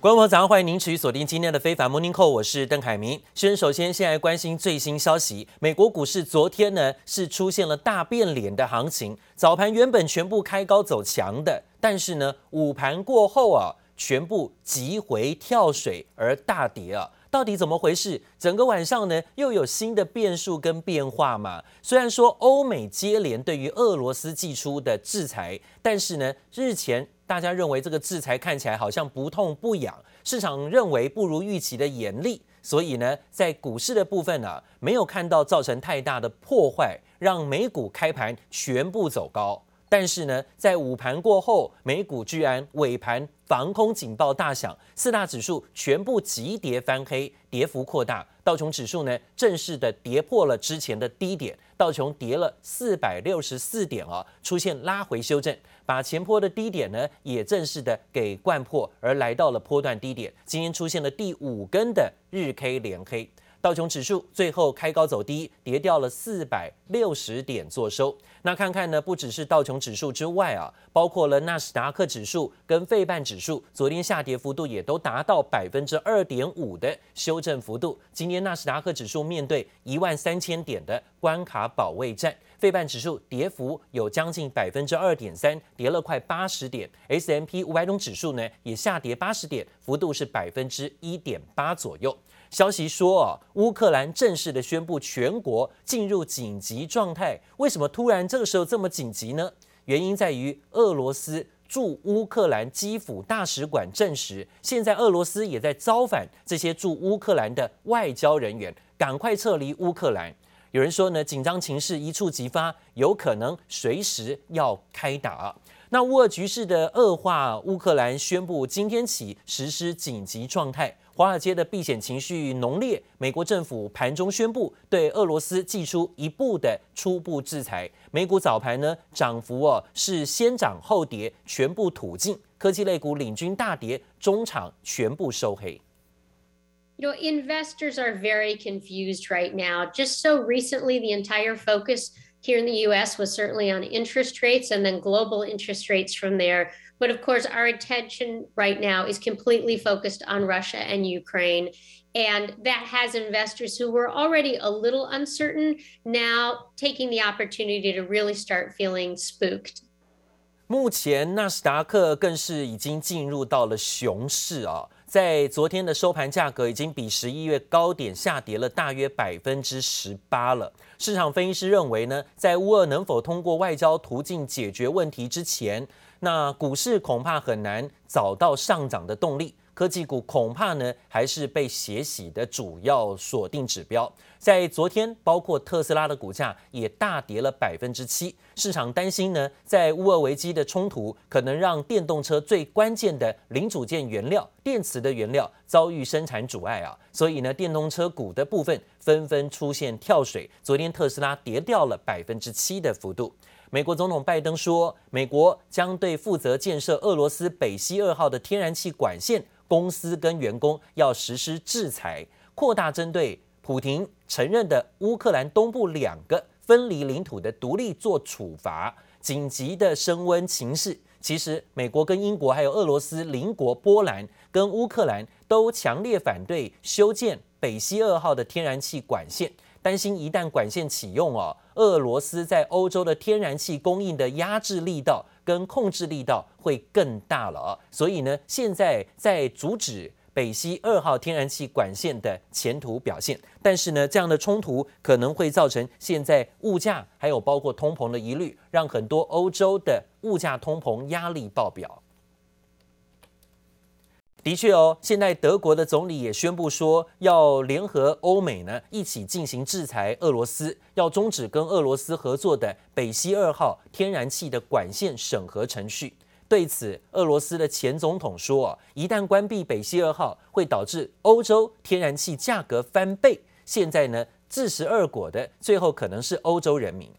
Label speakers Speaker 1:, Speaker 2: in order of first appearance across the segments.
Speaker 1: 观众朋友，早上欢迎您持续锁定今天的非凡 Morning Call，我是邓凯明。先首先，先来关心最新消息。美国股市昨天呢是出现了大变脸的行情，早盘原本全部开高走强的，但是呢午盘过后啊，全部急回跳水而大跌啊。到底怎么回事？整个晚上呢又有新的变数跟变化嘛？虽然说欧美接连对于俄罗斯祭出的制裁，但是呢日前。大家认为这个制裁看起来好像不痛不痒，市场认为不如预期的严厉，所以呢，在股市的部分呢、没有看到造成太大的破坏，让美股开盘全部走高。但是呢，在午盘过后，美股居然尾盘防空警报大响，四大指数全部急跌翻黑，跌幅扩大。道琼指数呢，正式的跌破了之前的低点，道琼跌了四百六十四点啊，出现拉回修正，把前坡的低点呢也正式的给贯破，而来到了波段低点。今天出现了第五根的日 K 连黑。道琼指数最后开高走低，跌掉了四百六十点做收。那看看呢，不只是道琼指数之外啊，包括了纳斯达克指数跟费半指数，昨天下跌幅度也都达到百分之二点五的修正幅度。今天纳斯达克指数面对一万三千点的关卡保卫战，费半指数跌幅有将近百分之二点三，跌了快八十点。S M P 五百种指数呢也下跌八十点，幅度是百分之一点八左右。消息说，乌克兰正式的宣布全国进入紧急状态。为什么突然这个时候这么紧急呢？原因在于俄罗斯驻乌克兰基辅大使馆证实，现在俄罗斯也在召唤这些驻乌克兰的外交人员，赶快撤离乌克兰。有人说呢，紧张情势一触即发，有可能随时要开打。那乌俄局势的恶化，乌克兰宣布今天起实施紧急状态。华尔街的避险情绪浓烈，美国政府盘中宣布对俄罗斯祭出一步的初步制裁。美股早盘呢涨幅哦是先涨后跌，全部吐净。科技类股领军大跌，中场全部收黑。
Speaker 2: You know, investors are very confused right now. Just so recently, the entire focus here in the U.S. was certainly on interest rates and then global interest rates from there. But of course, our attention right now is completely focused on Russia and Ukraine. And that has investors who were already a little uncertain now taking the opportunity to really start feeling spooked.
Speaker 1: 目前纳斯达克更是已经进入到了熊市啊，在昨天的收盘价格已经比十一月高点下跌了大约百分之十八了。市场分析师认为呢，在乌俄能否通过外交途径解决问题之前， 那股市恐怕很难找到上涨的动力，科技股恐怕呢还是被血洗的主要锁定指标。在昨天，包括特斯拉的股价也大跌了百分之七。市场担心呢，在乌俄危机的冲突可能让电动车最关键的零组件原料电池的原料遭遇生产阻碍啊，所以呢，电动车股的部分纷纷出现跳水。昨天特斯拉跌掉了百分之七的幅度。美国总统拜登说，美国将对负责建设俄罗斯北溪二号的天然气管线公司跟员工要实施制裁，扩大针对普廷承认的乌克兰东部两个分离领土的独立做处罚。紧急的升温情势，其实美国跟英国还有俄罗斯邻国波兰跟乌克兰都强烈反对修建北溪二号的天然气管线。担心一旦管线启用哦，俄罗斯在欧洲的天然气供应的压制力道跟控制力道会更大了啊，所以呢，现在在阻止北溪二号天然气管线的前途表现，但是呢，这样的冲突可能会造成现在物价还有包括通膨的疑虑，让很多欧洲的物价通膨压力爆表。的确哦，现在德国的总理也宣布说，要联合欧美呢一起进行制裁俄罗斯，要终止跟俄罗斯合作的北溪二号天然气的管线审核程序。对此，俄罗斯的前总统说，一旦关闭北溪二号，会导致欧洲天然气价格翻倍。现在呢，自食恶果的最后可能是欧洲人民。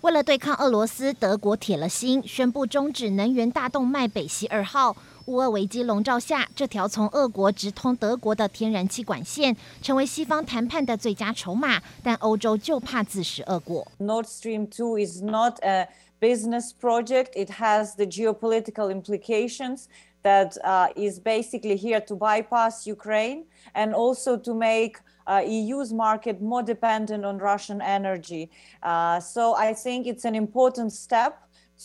Speaker 3: 为了对抗俄罗斯，德国铁了心宣布终止能源大动脉北溪二号。乌俄危机笼罩下，这条从俄国直通德国的天然气管线成为西方谈判的最佳筹码。但欧洲就怕自食恶果。
Speaker 4: Nord Stream 2 is not a business project. It has the geopolitical implications that uh, is basically here to bypass Ukraine and also to make uh, EU's market more dependent on Russian energy. Uh, so I think it's an important step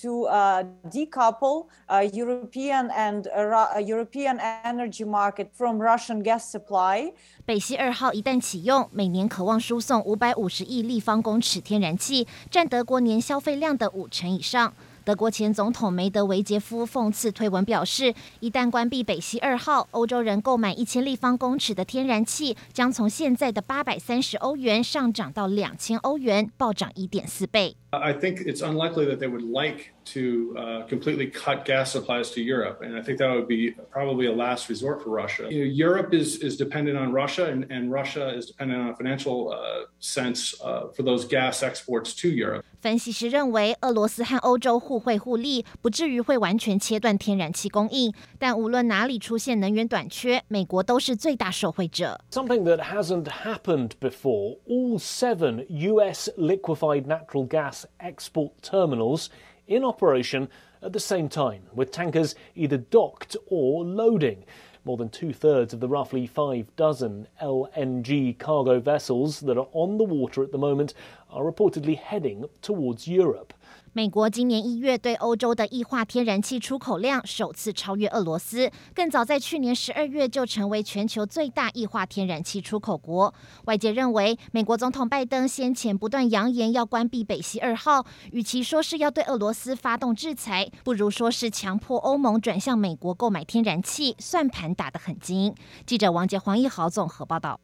Speaker 4: to uh, decouple uh, European and uh, European energy market from Russian gas supply.
Speaker 3: 北溪二号一旦启用，每年可望输送五百五十亿立方公尺天然气，占德国年消费量的五成以上。 德国前总统梅德韦杰夫讽刺推文表示，一旦关闭北溪二号，欧洲人购买一千立方公尺的天然气将从现在的八百三十欧元上涨到两千欧元，暴涨一点四倍。
Speaker 5: I think it's unlikely that they would like to uh, completely cut gas supplies to Europe, and I think that would be probably a last resort for Russia. You know, Europe is, is dependent on Russia, and, and Russia is dependent on a financial uh, sense uh, for those gas exports to Europe.
Speaker 3: 分析师认为，俄罗斯和欧洲互惠互利，不至于会完全切断天然气供应。但无论哪里出现能源短缺，美国都是最大受惠者。
Speaker 6: Something that hasn't happened before. All seven U.S. liquefied natural gas export terminals in operation at the same time, with tankers either docked or loading. More than two thirds of the roughly five dozen LNG cargo vessels that are on the water at the moment are reportedly heading towards Europe.
Speaker 3: 美国今年一月对欧洲的液化天然气出口量首次超越俄罗斯，更早在去年十二月就成为全球最大液化天然气出口国。外界认为，美国总统拜登先前不断扬言要关闭北溪二号，与其说是要对俄罗斯发动制裁，不如说是强迫欧盟转向美国购买天然气，算盘打得很精。记者王杰、黄一豪综合报道。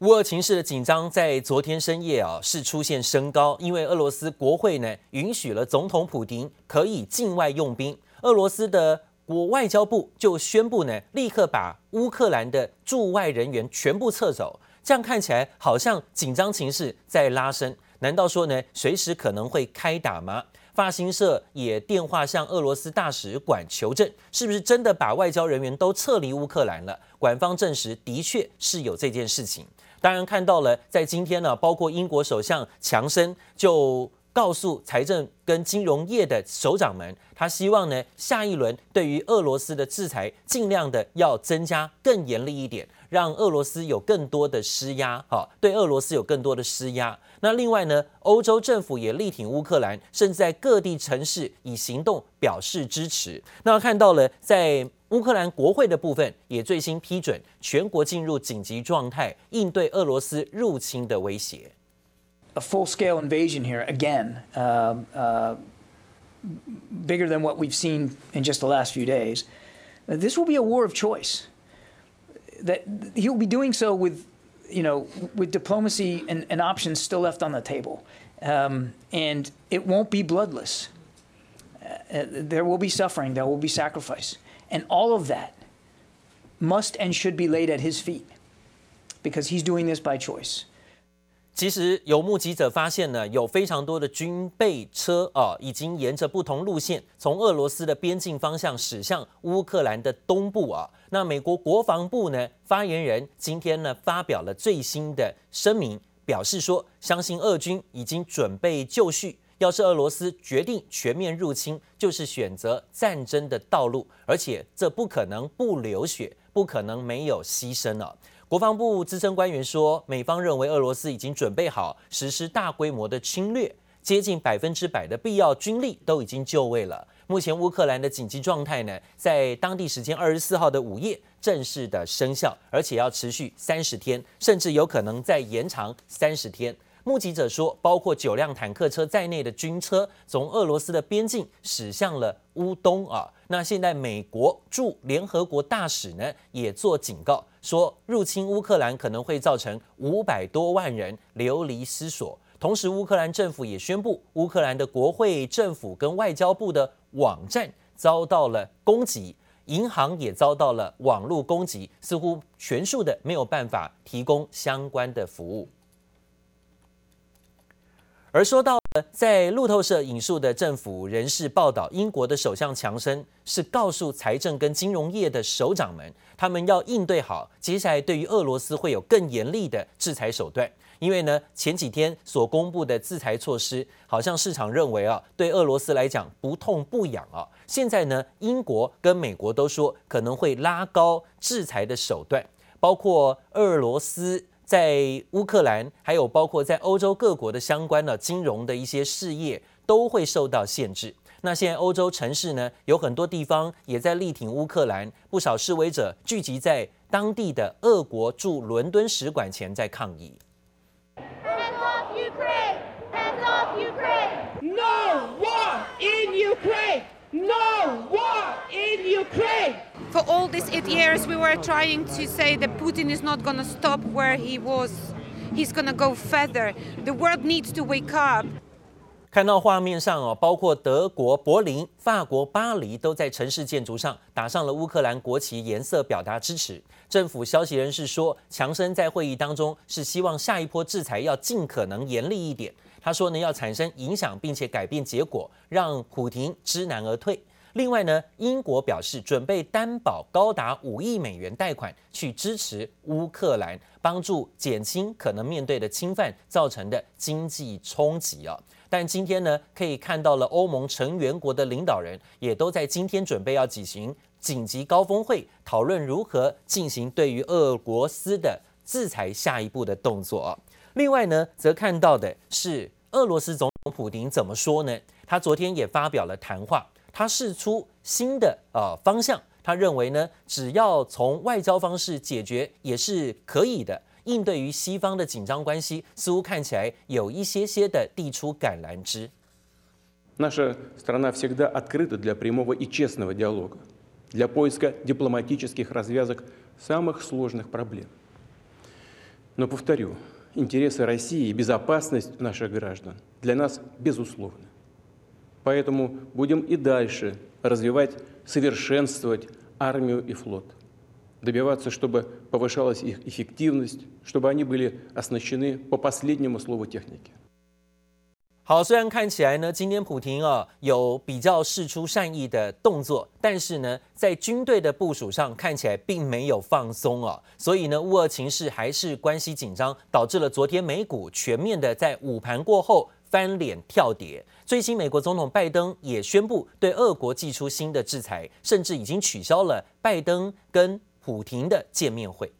Speaker 1: 乌俄情势的紧张在昨天深夜啊是出现升高，因为俄罗斯国会呢允许了总统普丁可以境外用兵，俄罗斯的国外交部就宣布呢立刻把乌克兰的驻外人员全部撤走，这样看起来好像紧张情势在拉升，难道说呢随时可能会开打吗？法新社也电话向俄罗斯大使馆求证，是不是真的把外交人员都撤离乌克兰了？官方证实的确是有这件事情。当然看到了，在今天呢，包括英国首相强生就告诉财政跟金融业的首长们，他希望呢，下一轮对于俄罗斯的制裁尽量的要增加更严厉一点，让俄罗斯有更多的施压，哈，对俄罗斯有更多的施压。那另外呢，欧洲政府也力挺乌克兰，甚至在各地城市以行动表示支持。那看到了在。乌克兰国会的部分也最新批准全国进入紧急状态，应对俄罗斯入侵的威胁。
Speaker 7: A full-scale invasion here again, uh, uh, bigger than what we've seen in just the last few days. This will be a war of choice. That he will be doing so with, you know, with diplomacy and, and options still left on the table, um, and it won't be bloodless. There will be suffering. There will be sacrifice. And all of that must and should be laid at his feet because he's doing this by choice.
Speaker 1: 其实有目击者发现呢，有非常多的军备车啊，已经沿着不同路线从俄罗斯的边境方向驶向乌克兰的东部啊。那美国国防部呢发言人今天呢发表了最新的声明，表示说，相信俄军已经准备就绪。要是俄罗斯决定全面入侵，就是选择战争的道路，而且这不可能不流血，不可能没有牺牲了。国防部资深官员说，美方认为俄罗斯已经准备好实施大规模的侵略，接近百分之百的必要军力都已经就位了。目前乌克兰的紧急状态呢，在当地时间二十四号的午夜正式的生效，而且要持续三十天，甚至有可能再延长三十天。目击者说，包括九辆坦克车在内的军车从俄罗斯的边境驶向了乌东啊。那现在美国驻联合国大使呢也做警告，说入侵乌克兰可能会造成五百多万人流离失所。同时，乌克兰政府也宣布，乌克兰的国会、政府跟外交部的网站遭到了攻击，银行也遭到了网络攻击，似乎全数的没有办法提供相关的服务。而说到。在路透社引述的政府人士报道，英国的首相强生是告诉财政跟金融业的首长们，他们要应对好接下来对于俄罗斯会有更严厉的制裁手段。因为呢，前几天所公布的制裁措施，好像市场认为啊，对俄罗斯来讲不痛不痒啊。现在呢，英国跟美国都说可能会拉高制裁的手段，包括俄罗斯。在乌克兰，还有包括在欧洲各国的相关的金融的一些事业都会受到限制。那现在欧洲城市呢，有很多地方也在力挺乌克兰，不少示威者聚集在当地的俄国驻伦敦使馆前在抗议。Hands off Ukraine! Hands off Ukraine!
Speaker 8: No war in Ukraine! No war in Ukraine!
Speaker 9: For all these eight years, we were trying to say that Putin is not going to stop where he was. He's going to go further. The world needs to wake up.
Speaker 1: 看到画面上哦，包括德国柏林、法国巴黎都在城市建筑上打上了乌克兰国旗颜色，表达支持。政府消息人士说，强生在会议当中是希望下一波制裁要尽可能严厉一点。他说呢，要产生影响并且改变结果，让普廷知难而退。另外呢，英国表示准备担保高达五亿美元贷款去支持乌克兰，帮助减轻可能面对的侵犯造成的经济冲击啊。但今天呢，可以看到了欧盟成员国的领导人也都在今天准备要举行紧急高峰会，讨论如何进行对于俄罗斯的制裁下一步的动作。另外呢，则看到的是俄罗斯总统普丁怎么说呢？他昨天也发表了谈话。他释出新的呃方向，他认为呢，只要从外交方式解决也是可以的。应对于西方的紧张关系，似乎看起来有一些些的递出橄榄枝。
Speaker 10: Наша страна всегда открыта для прямого и честного диалога, для поиска дипломатических развязок самых сложных проблем. Но повторю, интересы России и безопасность наших граждан для нас безусловны. Поэтому будем и дальше развивать, совершенствовать армию и флот, добиваться, чтобы повышалась их эффективность, чтобы они были оснащены по последнему слову техники.
Speaker 1: 好，虽然看起来呢，今天普廷啊有比较释出善意的动作，但是呢，在军队的部署上看起来并没有放松啊，所以呢，乌俄情势还是关系紧张，导致了昨天美股全面的在午盘过后。翻脸跳跌， 最新美国总统拜登也宣布对俄国祭出新的制裁，甚至已经取消了拜登跟普廷的见面会。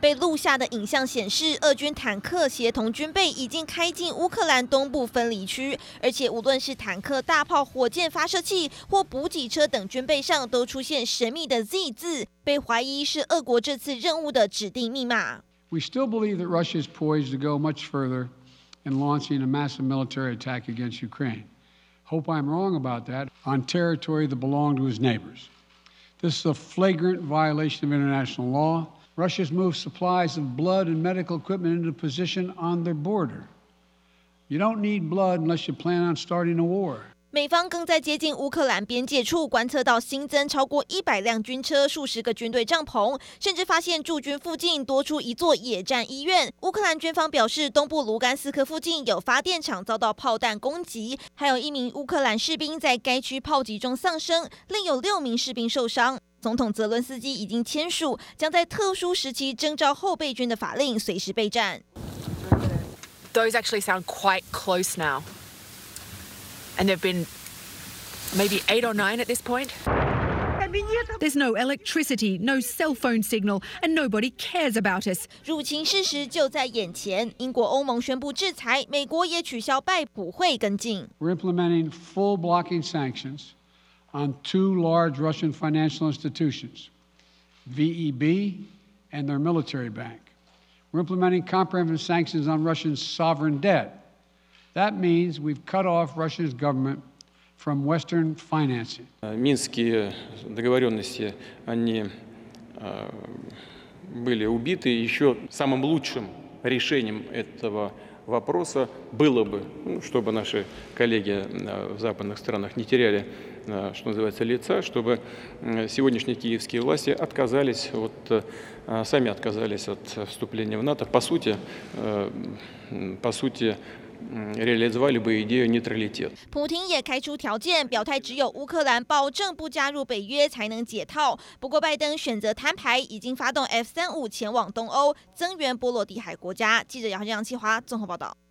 Speaker 11: 被录下的影像显示，俄军坦克协同军备已经开进乌克兰东部分离区，而且无论是坦克、大炮、火箭发射器或补给车等军备上，都出现神秘的 Z 字，被怀疑是俄国这次任务的指定密码。
Speaker 12: We still believe that Russia is poised to go much further. In launching a massive military attack against Ukraine. Hope I'm wrong about that, on territory that belonged to his neighbors. This is a flagrant violation of international law. Russia's moved supplies of blood and medical equipment into position on their border. You don't need blood unless you plan on starting a war.
Speaker 11: 美方更在接近乌克兰边界处观测到新增超过一百辆军车、数十个军队帐篷，甚至发现驻军附近多出一座野战医院。乌克兰军方表示，东部卢甘斯克附近有发电厂遭到炮弹攻击，还有一名乌克兰士兵在该区炮击中丧生，另有六名士兵受伤。总统泽伦斯基已经签署将在特殊时期征召后备军的法令，随时备战。
Speaker 13: Those actually sound quite close now. And there've been maybe eight or nine at this point.
Speaker 14: There's no electricity, no cell phone signal, and nobody cares about us.
Speaker 11: 入侵事实就在眼前。英国、欧盟宣布制裁，美国也取消拜普会跟进。
Speaker 12: We're implementing full blocking sanctions on two large Russian financial institutions, VEB and their military bank. We're implementing comprehensive sanctions on Russian sovereign debt. That means we've cut off Russia's government from Western financing.
Speaker 10: Минские договоренности, они были убиты. Еще самым лучшим решением этого вопроса было бы, ну, чтобы наши коллеги в западных странах не теряли, что называется, лица, чтобы сегодняшние киевские власти отказались от, сами отказались от вступления в НАТО. По сути, по сути,
Speaker 11: 普京也开出条件，表态只有乌克兰保证不加入北约才能解套。不过，拜登选择摊牌已经发动 F 三五前往东欧增援波罗的海国家。记者 юэн бу ло ди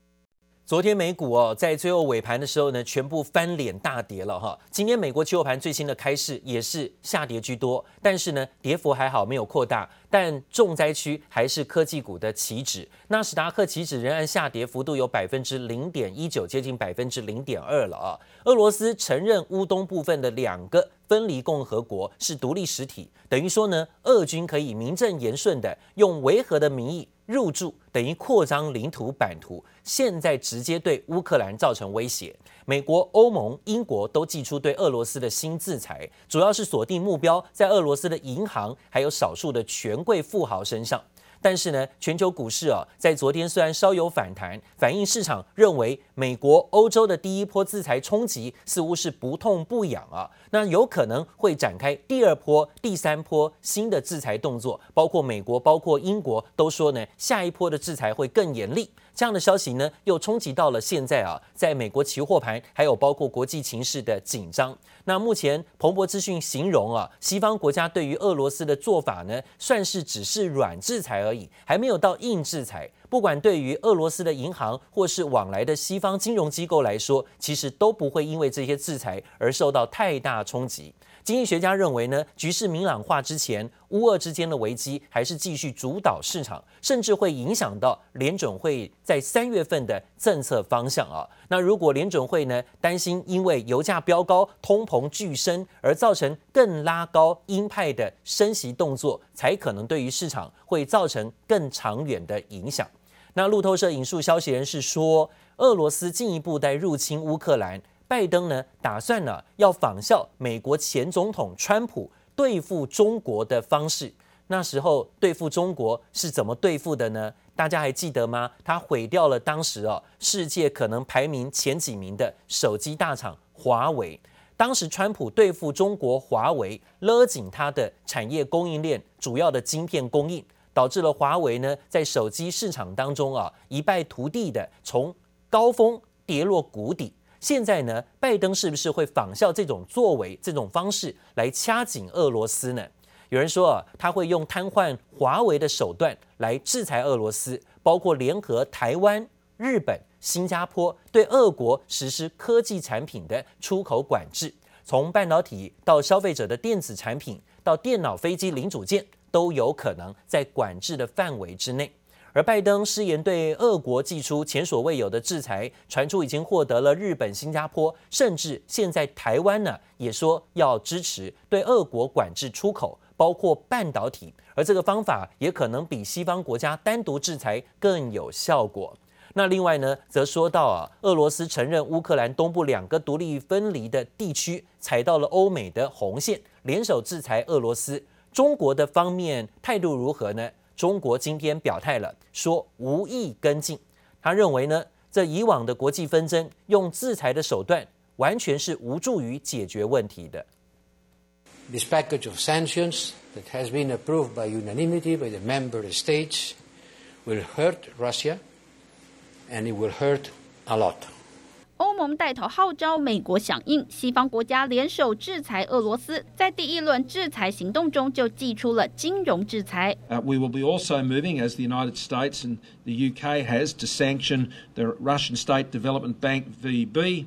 Speaker 1: 昨天美股哦，在最后尾盘的时候呢，全部翻脸大跌了哈。今天美国期货盘最新的开市也是下跌居多，但是呢，跌幅还好没有扩大，但重灾区还是科技股的期指。纳斯达克期指仍然下跌幅度有百分之零点一九，接近百分之零点二了啊。俄罗斯承认乌东部分的两个分离共和国是独立实体，等于说呢，俄军可以名正言顺的用维和的名义。入驻等于扩张领土版图，现在直接对乌克兰造成威胁。美国、欧盟、英国都寄出对俄罗斯的新制裁，主要是锁定目标在俄罗斯的银行，还有少数的权贵富豪身上。但是呢，全球股市啊，在昨天虽然稍有反弹，反映市场认为美国、欧洲的第一波制裁冲击似乎是不痛不痒啊，那有可能会展开第二波、第三波新的制裁动作，包括美国、包括英国都说呢，下一波的制裁会更严厉。这样的消息呢，又冲击到了现在啊，在美国期货盘，还有包括国际情势的紧张。那目前彭博资讯形容啊，西方国家对于俄罗斯的做法呢，算是只是软制裁而已，还没有到硬制裁。不管对于俄罗斯的银行或是往来的西方金融机构来说，其实都不会因为这些制裁而受到太大冲击。经济学家认为呢，局势明朗化之前，乌俄之间的危机还是继续主导市场，甚至会影响到联准会在三月份的政策方向啊。那如果联准会呢，担心因为油价飙高、通膨剧升而造成更拉高鹰派的升息动作，才可能对于市场会造成更长远的影响。那路透社引述消息人士说，俄罗斯进一步在入侵乌克兰。拜登呢，打算呢要仿效美国前总统川普对付中国的方式。那时候对付中国是怎么对付的呢？大家还记得吗？他毁掉了当时哦世界可能排名前几名的手机大厂华为。当时川普对付中国华为，勒紧他的产业供应链，主要的晶片供应，导致了华为呢在手机市场当中啊一败涂地的，从高峰跌落谷底。现在呢，拜登是不是会仿效这种作为、这种方式来掐紧俄罗斯呢？有人说啊，他会用瘫痪华为的手段来制裁俄罗斯，包括联合台湾、日本、新加坡对俄国实施科技产品的出口管制，从半导体到消费者的电子产品到电脑、飞机零组件，都有可能在管制的范围之内。而拜登誓言对俄国祭出前所未有的制裁，传出已经获得了日本、新加坡，甚至现在台湾呢也说要支持对俄国管制出口，包括半导体。而这个方法也可能比西方国家单独制裁更有效果。那另外呢，则说到啊，俄罗斯承认乌克兰东部两个独立分离的地区踩到了欧美的红线，联手制裁俄罗斯。中国的方面态度如何呢？中国今天表态了，说无意跟进。他认为呢，这以往的国际纷争用制裁的手段，完全是无助于解决问题的。
Speaker 15: This package of sanctions that has been approved by unanimity by the member states will hurt Russia, and it will hurt a lot.
Speaker 16: 欧盟带头号召美国响应，西方国家联手制裁俄罗斯。在第一轮制裁行动中，就祭出了金融制裁。
Speaker 17: We will be also moving, as the United States and the UK has, to sanction the Russian State Development Bank (VB),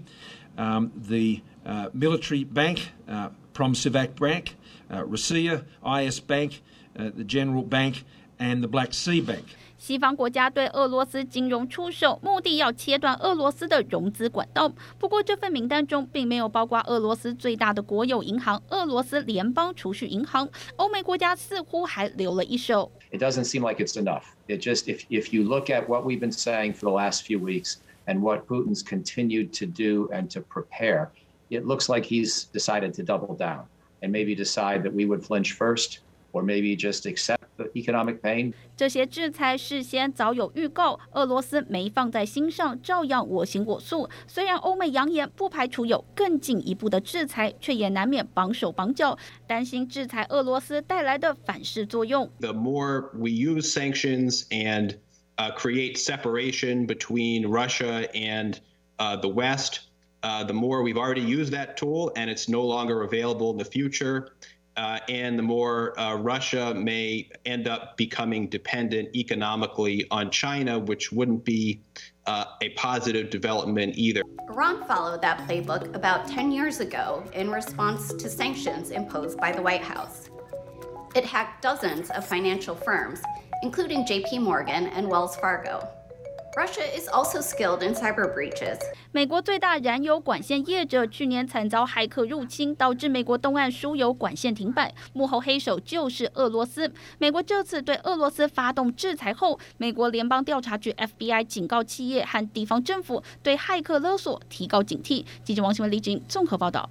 Speaker 17: um, the uh, military bank uh, Promsivak uh, Bank, Rossiya, IS Bank, the General Bank, and the Black Sea Bank.
Speaker 16: 西方国家对俄罗斯金融出手，目的要切断俄罗斯的融资管道。不过，这份名单中并没有包括俄罗斯最大的国有银行——俄罗斯联邦储蓄银行。欧美国家似乎还留了一手。
Speaker 18: It doesn't seem like it's enough. It just, if if you look at what we've been saying for the last few weeks and what Putin's continued to do and to prepare, it looks like he's decided to double down and maybe decide that we would flinch first, or maybe just accept. economic pain.
Speaker 16: 这些制裁事先早有预告，俄罗斯没放在心上，照样我行我素。虽然欧美扬言不排除有更进一步的制裁，却也难免绑手绑脚，担心制裁俄罗斯带来的反噬作用。
Speaker 10: The more we use sanctions and uh, create separation between Russia and uh, the West. Uh, the more we've already used that tool and it's no longer available in the future, uh, and the more uh, Russia may end up becoming dependent economically on China, which wouldn't be uh, a positive development either.
Speaker 14: Iran followed that playbook about 10 years ago in response to sanctions imposed by the White House. It hacked dozens of financial firms, including JP Morgan and Wells Fargo. Russia is also skilled in cyber breaches.
Speaker 16: 美国最大燃油管线业者去年惨遭骇客入侵，导致美国东岸输油管线停摆，幕后黑手就是俄罗斯。美国这次对俄罗斯发动制裁后，美国联邦调查局 FBI 警告企业和地方政府对骇客勒索提高警惕。记者王新文、李锦综合报道。